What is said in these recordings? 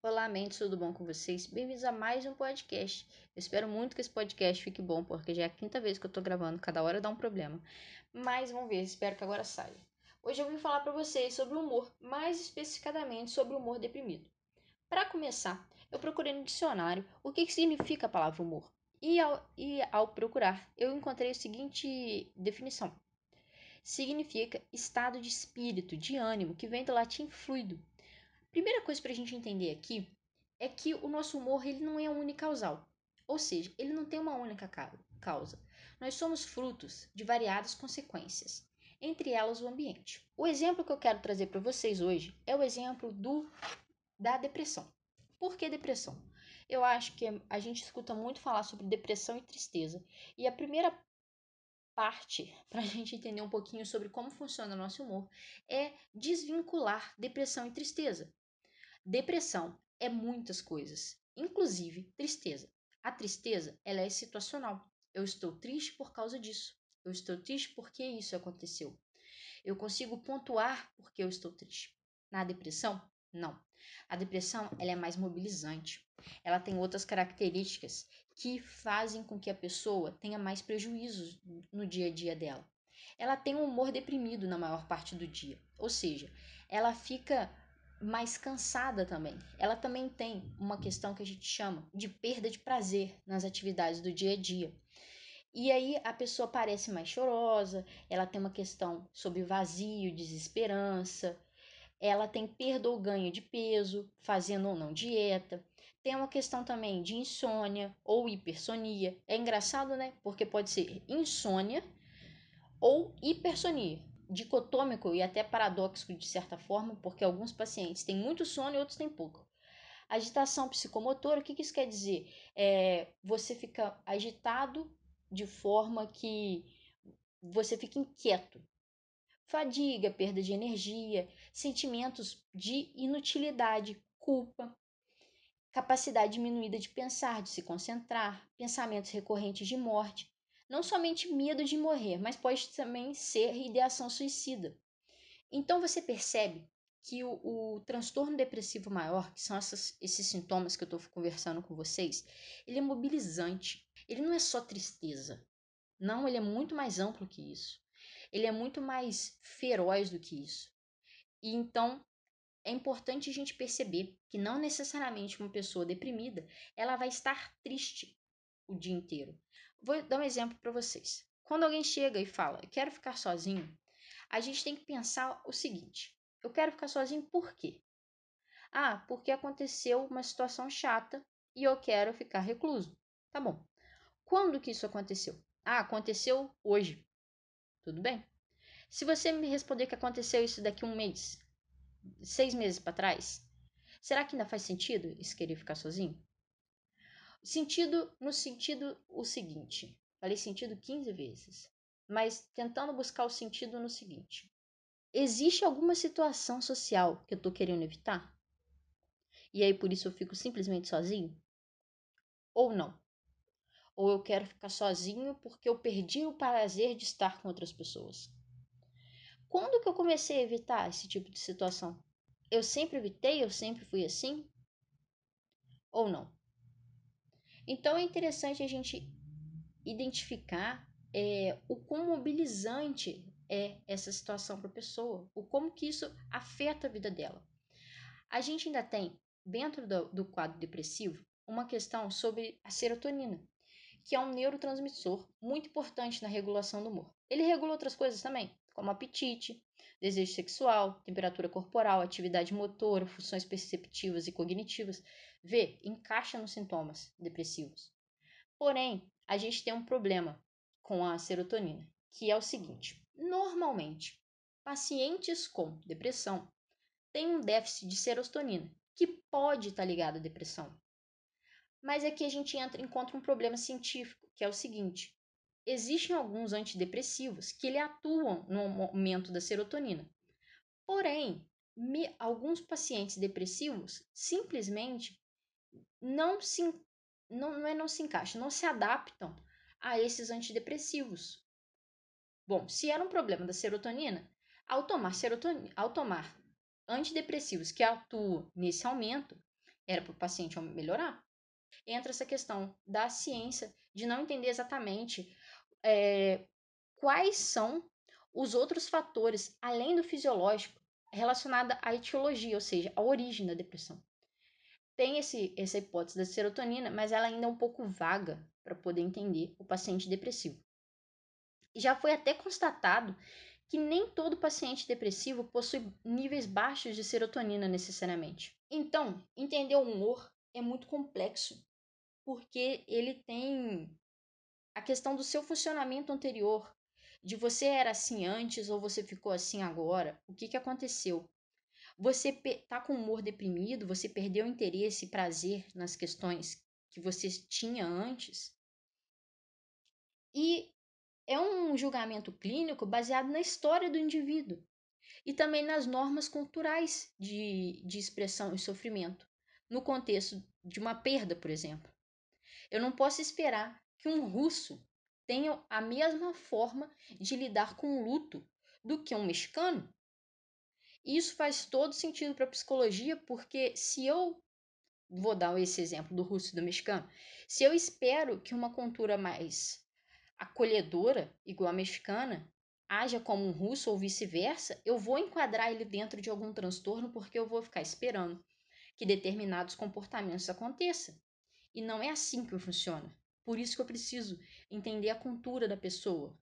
Olá, mentes, tudo bom com vocês? Bem-vindos a mais um podcast. Eu espero muito que esse podcast fique bom, porque já é a quinta vez que eu tô gravando, cada hora dá um problema. Mas vamos ver, espero que agora saia. Hoje eu vim falar para vocês sobre o humor, mais especificadamente sobre o humor deprimido. Para começar, eu procurei no dicionário o que, que significa a palavra humor. E ao, e ao procurar, eu encontrei a seguinte definição: significa estado de espírito, de ânimo, que vem do latim fluido, Primeira coisa para a gente entender aqui é que o nosso humor ele não é unicausal, ou seja, ele não tem uma única causa. Nós somos frutos de variadas consequências, entre elas o ambiente. O exemplo que eu quero trazer para vocês hoje é o exemplo do da depressão. Por que depressão? Eu acho que a gente escuta muito falar sobre depressão e tristeza, e a primeira parte para a gente entender um pouquinho sobre como funciona o nosso humor é desvincular depressão e tristeza. Depressão é muitas coisas, inclusive tristeza. A tristeza, ela é situacional. Eu estou triste por causa disso. Eu estou triste porque isso aconteceu. Eu consigo pontuar porque eu estou triste. Na depressão, não. A depressão, ela é mais mobilizante. Ela tem outras características que fazem com que a pessoa tenha mais prejuízos no dia a dia dela. Ela tem um humor deprimido na maior parte do dia, ou seja, ela fica mais cansada também. Ela também tem uma questão que a gente chama de perda de prazer nas atividades do dia a dia. E aí a pessoa parece mais chorosa, ela tem uma questão sobre vazio, desesperança, ela tem perda ou ganho de peso, fazendo ou não dieta. Tem uma questão também de insônia ou hipersonia. É engraçado, né? Porque pode ser insônia ou hipersonia dicotômico e até paradoxo de certa forma, porque alguns pacientes têm muito sono e outros têm pouco. Agitação psicomotora, o que, que isso quer dizer? É, você fica agitado de forma que você fica inquieto. Fadiga, perda de energia, sentimentos de inutilidade, culpa, capacidade diminuída de pensar, de se concentrar, pensamentos recorrentes de morte, não somente medo de morrer, mas pode também ser ideação suicida. Então você percebe que o, o transtorno depressivo maior, que são essas, esses sintomas que eu estou conversando com vocês, ele é mobilizante. Ele não é só tristeza. Não, ele é muito mais amplo que isso. Ele é muito mais feroz do que isso. E então é importante a gente perceber que não necessariamente uma pessoa deprimida ela vai estar triste o dia inteiro. Vou dar um exemplo para vocês. Quando alguém chega e fala, quero ficar sozinho, a gente tem que pensar o seguinte: eu quero ficar sozinho por quê? Ah, porque aconteceu uma situação chata e eu quero ficar recluso. Tá bom. Quando que isso aconteceu? Ah, aconteceu hoje. Tudo bem. Se você me responder que aconteceu isso daqui um mês, seis meses para trás, será que ainda faz sentido isso querer ficar sozinho? Sentido no sentido o seguinte. Falei sentido 15 vezes. Mas tentando buscar o sentido no seguinte. Existe alguma situação social que eu tô querendo evitar? E aí por isso eu fico simplesmente sozinho? Ou não? Ou eu quero ficar sozinho porque eu perdi o prazer de estar com outras pessoas? Quando que eu comecei a evitar esse tipo de situação? Eu sempre evitei, eu sempre fui assim? Ou não? Então é interessante a gente identificar é, o quão mobilizante é essa situação para a pessoa, o como que isso afeta a vida dela. A gente ainda tem, dentro do, do quadro depressivo, uma questão sobre a serotonina, que é um neurotransmissor muito importante na regulação do humor. Ele regula outras coisas também, como apetite, desejo sexual, temperatura corporal, atividade motora, funções perceptivas e cognitivas. V, encaixa nos sintomas depressivos. Porém, a gente tem um problema com a serotonina, que é o seguinte: normalmente, pacientes com depressão têm um déficit de serotonina, que pode estar ligado à depressão. Mas aqui a gente entra, encontra um problema científico, que é o seguinte: existem alguns antidepressivos que ele atuam no aumento da serotonina. Porém, me, alguns pacientes depressivos simplesmente não se não, não é não se encaixam, não se adaptam a esses antidepressivos. Bom, se era um problema da serotonina, ao tomar serotonina, ao tomar antidepressivos que atuam nesse aumento, era para o paciente melhorar. Entra essa questão da ciência de não entender exatamente é, quais são os outros fatores, além do fisiológico, relacionado à etiologia, ou seja, à origem da depressão. Tem esse, essa hipótese da serotonina, mas ela ainda é um pouco vaga para poder entender o paciente depressivo. Já foi até constatado que nem todo paciente depressivo possui níveis baixos de serotonina necessariamente. Então, entender o humor é muito complexo, porque ele tem a questão do seu funcionamento anterior, de você era assim antes ou você ficou assim agora. O que, que aconteceu? Você tá com humor deprimido, você perdeu interesse e prazer nas questões que você tinha antes. E é um julgamento clínico baseado na história do indivíduo e também nas normas culturais de, de expressão e sofrimento, no contexto de uma perda, por exemplo. Eu não posso esperar que um russo tenha a mesma forma de lidar com o luto do que um mexicano. Isso faz todo sentido para a psicologia, porque se eu vou dar esse exemplo do russo e do mexicano, se eu espero que uma cultura mais acolhedora, igual a mexicana, haja como um russo ou vice-versa, eu vou enquadrar ele dentro de algum transtorno porque eu vou ficar esperando que determinados comportamentos aconteçam. E não é assim que funciona. Por isso que eu preciso entender a cultura da pessoa,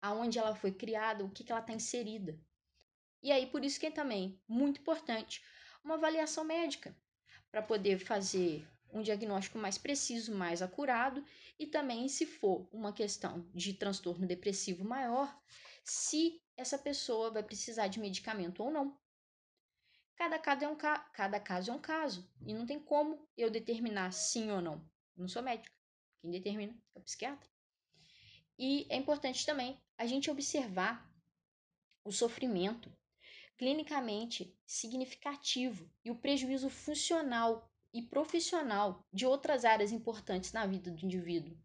aonde ela foi criada, o que, que ela está inserida. E aí, por isso que é também muito importante uma avaliação médica, para poder fazer um diagnóstico mais preciso, mais acurado e também se for uma questão de transtorno depressivo maior, se essa pessoa vai precisar de medicamento ou não. Cada caso é um, ca cada caso é um caso e não tem como eu determinar sim ou não. Eu não sou médica. Quem determina é o psiquiatra. E é importante também a gente observar o sofrimento clinicamente significativo e o prejuízo funcional e profissional de outras áreas importantes na vida do indivíduo.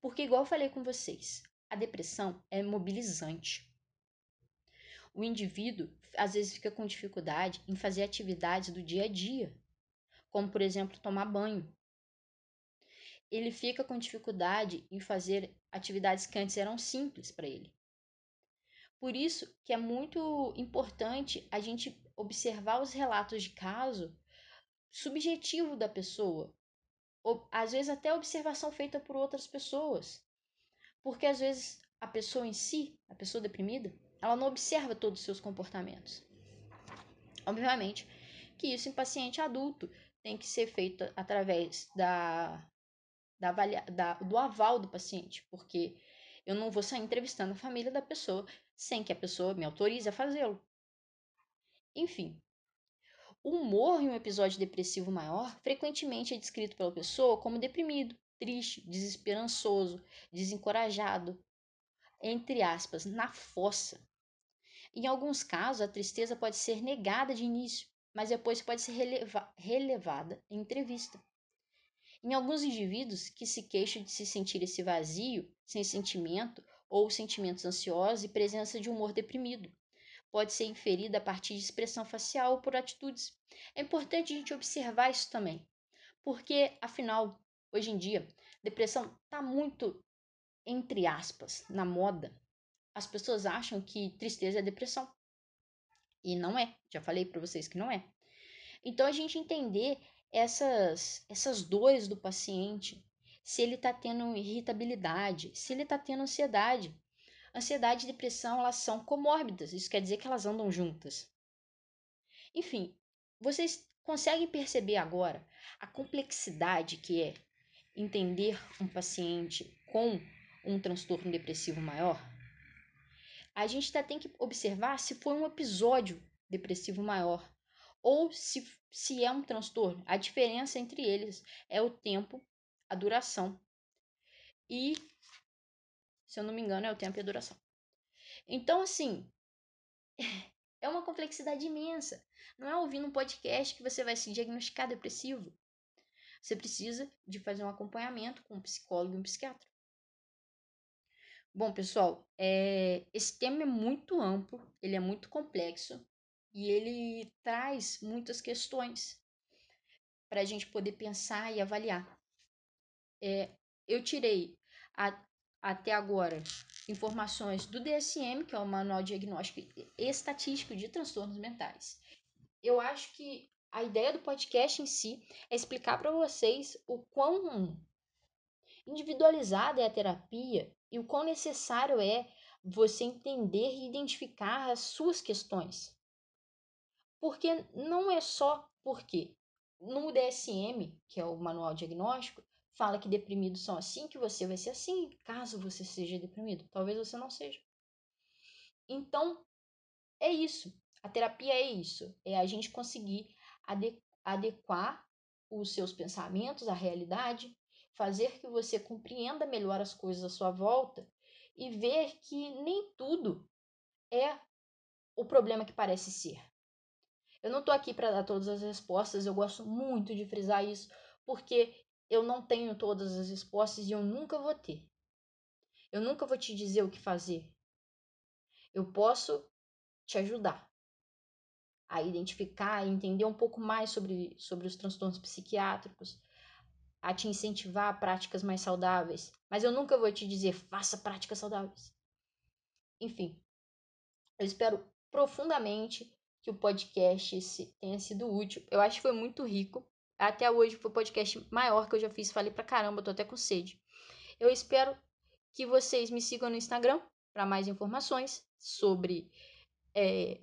Porque, igual eu falei com vocês, a depressão é mobilizante. O indivíduo às vezes fica com dificuldade em fazer atividades do dia a dia, como por exemplo tomar banho. Ele fica com dificuldade em fazer atividades que antes eram simples para ele. Por isso que é muito importante a gente observar os relatos de caso subjetivo da pessoa. Ou, às vezes até observação feita por outras pessoas. Porque às vezes a pessoa em si, a pessoa deprimida, ela não observa todos os seus comportamentos. Obviamente que isso em paciente adulto tem que ser feito através da, da, da do aval do paciente, porque eu não vou sair entrevistando a família da pessoa sem que a pessoa me autorize a fazê-lo. Enfim, o humor em um episódio depressivo maior frequentemente é descrito pela pessoa como deprimido, triste, desesperançoso, desencorajado, entre aspas, na fossa. Em alguns casos, a tristeza pode ser negada de início, mas depois pode ser releva relevada em entrevista. Em alguns indivíduos que se queixam de se sentir esse vazio, sem sentimento ou sentimentos ansiosos e presença de humor deprimido, pode ser inferida a partir de expressão facial ou por atitudes. É importante a gente observar isso também, porque, afinal, hoje em dia, depressão está muito, entre aspas, na moda. As pessoas acham que tristeza é depressão. E não é. Já falei para vocês que não é. Então, a gente entender essas, essas dores do paciente, se ele está tendo irritabilidade, se ele está tendo ansiedade, Ansiedade e depressão, elas são comórbidas, isso quer dizer que elas andam juntas. Enfim, vocês conseguem perceber agora a complexidade que é entender um paciente com um transtorno depressivo maior? A gente tá, tem que observar se foi um episódio depressivo maior ou se, se é um transtorno. A diferença entre eles é o tempo, a duração e se eu não me engano, é o tempo e a duração. Então, assim, é uma complexidade imensa. Não é ouvindo um podcast que você vai se diagnosticar depressivo. Você precisa de fazer um acompanhamento com um psicólogo e um psiquiatra. Bom, pessoal, é, esse tema é muito amplo, ele é muito complexo e ele traz muitas questões. para a gente poder pensar e avaliar. É, eu tirei a, até agora informações do DSM, que é o Manual Diagnóstico Estatístico de Transtornos Mentais. Eu acho que a ideia do podcast em si é explicar para vocês o quão individualizada é a terapia e o quão necessário é você entender e identificar as suas questões. Porque não é só porque no DSM, que é o manual diagnóstico, fala que deprimidos são assim, que você vai ser assim, caso você seja deprimido. Talvez você não seja. Então, é isso. A terapia é isso. É a gente conseguir adequar os seus pensamentos à realidade, fazer que você compreenda melhor as coisas à sua volta e ver que nem tudo é o problema que parece ser. Eu não tô aqui para dar todas as respostas, eu gosto muito de frisar isso, porque eu não tenho todas as respostas e eu nunca vou ter. Eu nunca vou te dizer o que fazer. Eu posso te ajudar a identificar e entender um pouco mais sobre, sobre os transtornos psiquiátricos, a te incentivar a práticas mais saudáveis. Mas eu nunca vou te dizer, faça práticas saudáveis. Enfim, eu espero profundamente que o podcast tenha sido útil. Eu acho que foi muito rico. Até hoje foi o podcast maior que eu já fiz. Falei pra caramba, tô até com sede. Eu espero que vocês me sigam no Instagram para mais informações sobre é,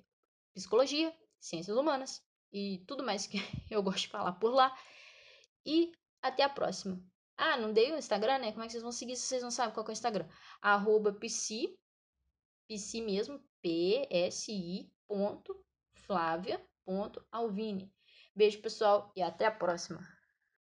psicologia, ciências humanas e tudo mais que eu gosto de falar por lá. E até a próxima. Ah, não dei o Instagram, né? Como é que vocês vão seguir se vocês não sabem qual é o Instagram? Arroba psi, psi mesmo, P-S-I ponto Flávia.alvine. Beijo, pessoal, e até a próxima.